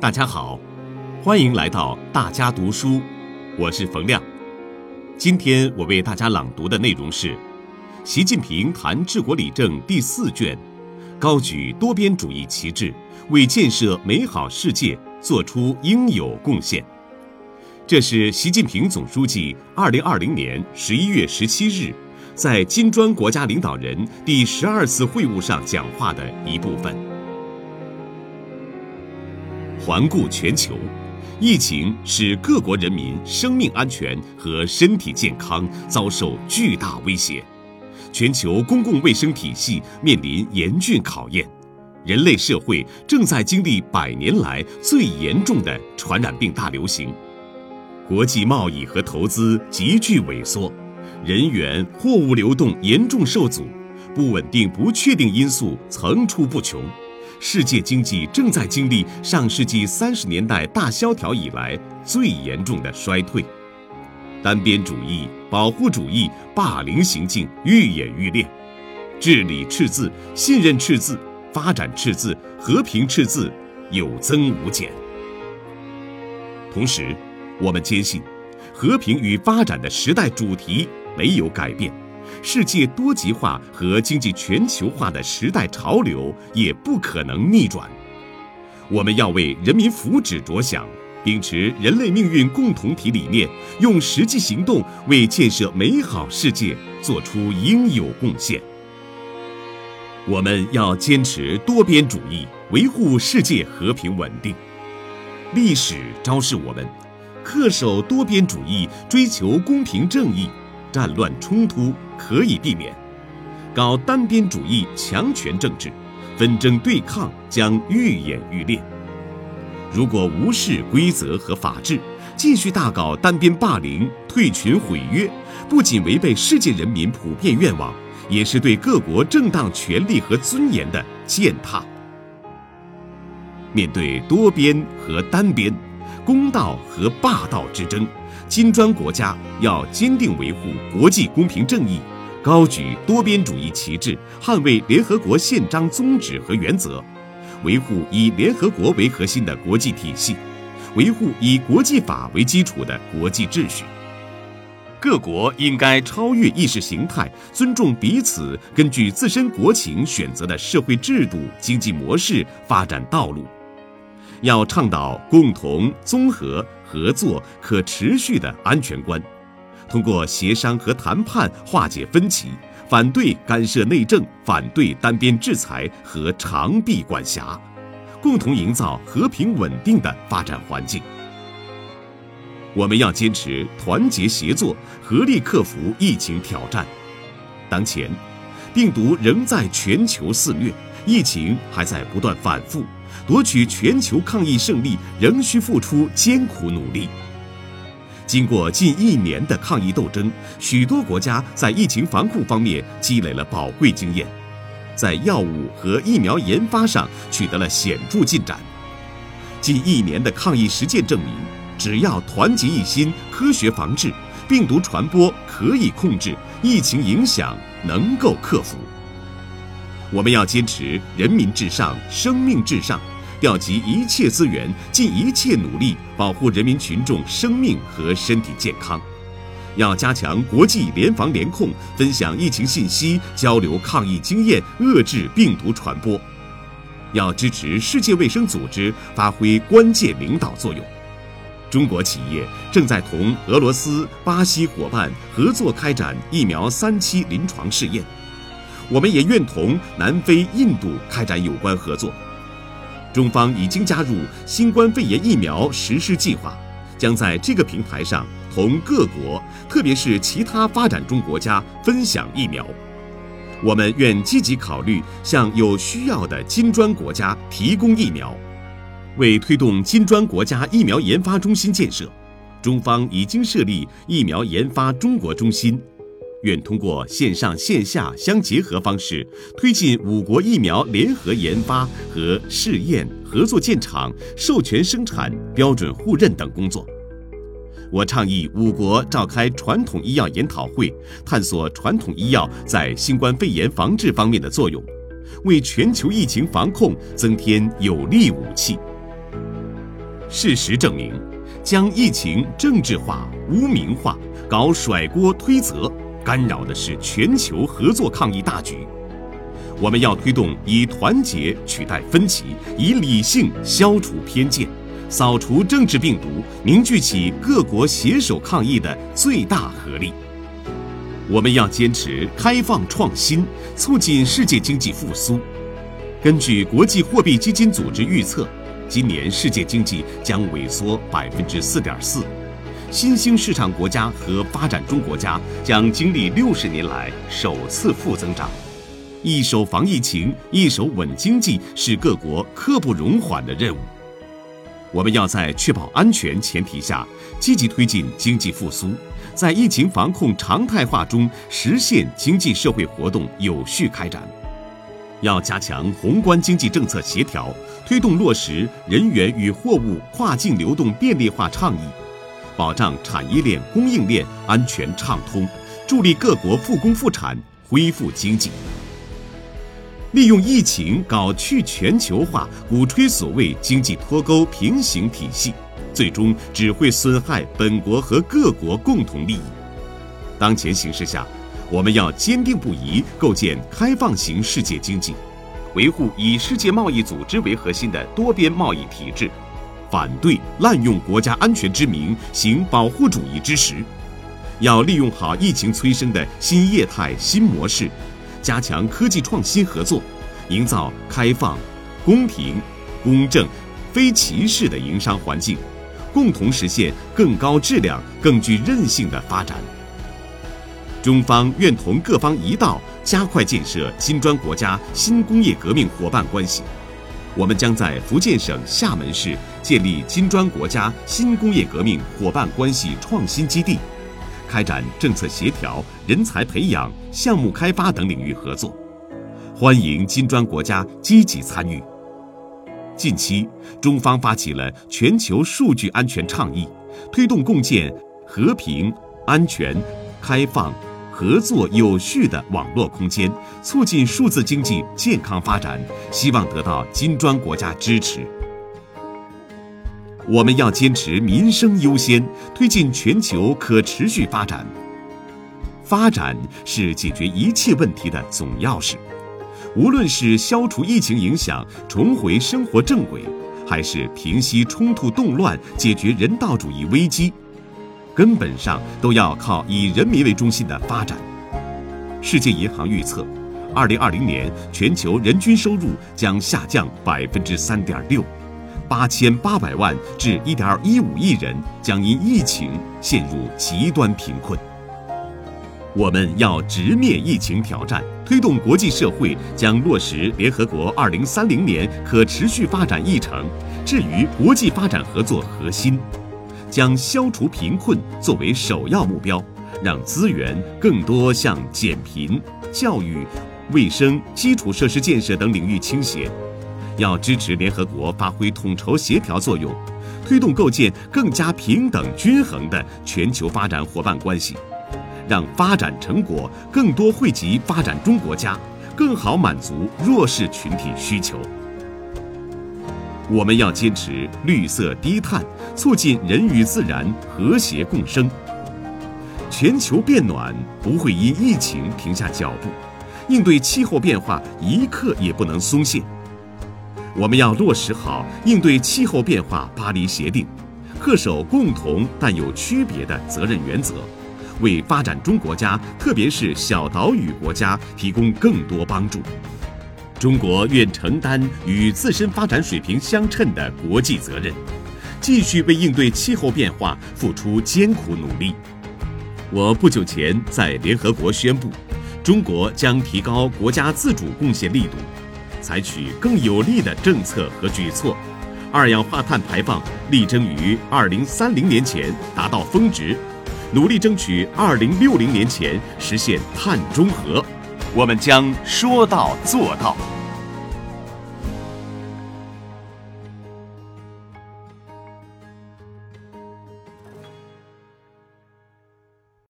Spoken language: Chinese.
大家好，欢迎来到大家读书，我是冯亮。今天我为大家朗读的内容是《习近平谈治国理政》第四卷，高举多边主义旗帜，为建设美好世界做出应有贡献。这是习近平总书记二零二零年十一月十七日在金砖国家领导人第十二次会晤上讲话的一部分。环顾全球，疫情使各国人民生命安全和身体健康遭受巨大威胁，全球公共卫生体系面临严峻考验，人类社会正在经历百年来最严重的传染病大流行，国际贸易和投资急剧萎缩，人员、货物流动严重受阻，不稳定、不确定因素层出不穷。世界经济正在经历上世纪三十年代大萧条以来最严重的衰退，单边主义、保护主义、霸凌行径愈演愈烈，治理赤字、信任赤字、发展赤字、和平赤字有增无减。同时，我们坚信，和平与发展的时代主题没有改变。世界多极化和经济全球化的时代潮流也不可能逆转。我们要为人民福祉着想，秉持人类命运共同体理念，用实际行动为建设美好世界做出应有贡献。我们要坚持多边主义，维护世界和平稳定。历史昭示我们，恪守多边主义，追求公平正义。战乱冲突可以避免，搞单边主义强权政治，纷争对抗将愈演愈烈。如果无视规则和法治，继续大搞单边霸凌、退群毁约，不仅违背世界人民普遍愿望，也是对各国正当权利和尊严的践踏。面对多边和单边、公道和霸道之争。金砖国家要坚定维护国际公平正义，高举多边主义旗帜，捍卫联合国宪章宗旨和原则，维护以联合国为核心的国际体系，维护以国际法为基础的国际秩序。各国应该超越意识形态，尊重彼此根据自身国情选择的社会制度、经济模式发展道路。要倡导共同、综合。合作可持续的安全观，通过协商和谈判化解分歧，反对干涉内政，反对单边制裁和长臂管辖，共同营造和平稳定的发展环境。我们要坚持团结协作，合力克服疫情挑战。当前，病毒仍在全球肆虐，疫情还在不断反复。夺取全球抗疫胜利仍需付出艰苦努力。经过近一年的抗疫斗争，许多国家在疫情防控方面积累了宝贵经验，在药物和疫苗研发上取得了显著进展。近一年的抗疫实践证明，只要团结一心，科学防治，病毒传播可以控制，疫情影响能够克服。我们要坚持人民至上、生命至上，调集一切资源，尽一切努力保护人民群众生命和身体健康。要加强国际联防联控，分享疫情信息，交流抗疫经验，遏制病毒传播。要支持世界卫生组织发挥关键领导作用。中国企业正在同俄罗斯、巴西伙伴合作开展疫苗三期临床试验。我们也愿同南非、印度开展有关合作。中方已经加入新冠肺炎疫苗实施计划，将在这个平台上同各国，特别是其他发展中国家分享疫苗。我们愿积极考虑向有需要的金砖国家提供疫苗。为推动金砖国家疫苗研发中心建设，中方已经设立疫苗研发中国中心。愿通过线上线下相结合方式，推进五国疫苗联合研发和试验、合作建厂、授权生产、标准互认等工作。我倡议五国召开传统医药研讨会，探索传统医药在新冠肺炎防治方面的作用，为全球疫情防控增添有力武器。事实证明，将疫情政治化、污名化、搞甩锅推责，干扰的是全球合作抗疫大局。我们要推动以团结取代分歧，以理性消除偏见，扫除政治病毒，凝聚起各国携手抗疫的最大合力。我们要坚持开放创新，促进世界经济复苏。根据国际货币基金组织预测，今年世界经济将萎缩百分之四点四，新兴市场国家和发展中国家将经历六十年来首次负增长。一手防疫情，一手稳经济，是各国刻不容缓的任务。我们要在确保安全前提下，积极推进经济复苏，在疫情防控常态化中实现经济社会活动有序开展。要加强宏观经济政策协调，推动落实人员与货物跨境流动便利化倡议，保障产业链、供应链安全畅通，助力各国复工复产、恢复经济。利用疫情搞去全球化，鼓吹所谓经济脱钩平行体系，最终只会损害本国和各国共同利益。当前形势下，我们要坚定不移构建开放型世界经济，维护以世界贸易组织为核心的多边贸易体制，反对滥用国家安全之名行保护主义之实。要利用好疫情催生的新业态新模式。加强科技创新合作，营造开放、公平、公正、非歧视的营商环境，共同实现更高质量、更具韧性的发展。中方愿同各方一道，加快建设金砖国家新工业革命伙伴关系。我们将在福建省厦门市建立金砖国家新工业革命伙伴关系创新基地。开展政策协调、人才培养、项目开发等领域合作，欢迎金砖国家积极参与。近期，中方发起了全球数据安全倡议，推动共建和平、安全、开放、合作有序的网络空间，促进数字经济健康发展，希望得到金砖国家支持。我们要坚持民生优先，推进全球可持续发展。发展是解决一切问题的总钥匙。无论是消除疫情影响、重回生活正轨，还是平息冲突动乱、解决人道主义危机，根本上都要靠以人民为中心的发展。世界银行预测，二零二零年全球人均收入将下降百分之三点六。八千八百万至一点一五亿人将因疫情陷入极端贫困。我们要直面疫情挑战，推动国际社会将落实联合国二零三零年可持续发展议程置于国际发展合作核心，将消除贫困作为首要目标，让资源更多向减贫、教育、卫生、基础设施建设等领域倾斜。要支持联合国发挥统筹协调作用，推动构建更加平等均衡的全球发展伙伴关系，让发展成果更多惠及发展中国家，更好满足弱势群体需求。我们要坚持绿色低碳，促进人与自然和谐共生。全球变暖不会因疫情停下脚步，应对气候变化一刻也不能松懈。我们要落实好应对气候变化巴黎协定，恪守共同但有区别的责任原则，为发展中国家，特别是小岛屿国家提供更多帮助。中国愿承担与自身发展水平相称的国际责任，继续为应对气候变化付出艰苦努力。我不久前在联合国宣布，中国将提高国家自主贡献力度。采取更有力的政策和举措，二氧化碳排放力争于二零三零年前达到峰值，努力争取二零六零年前实现碳中和。我们将说到做到。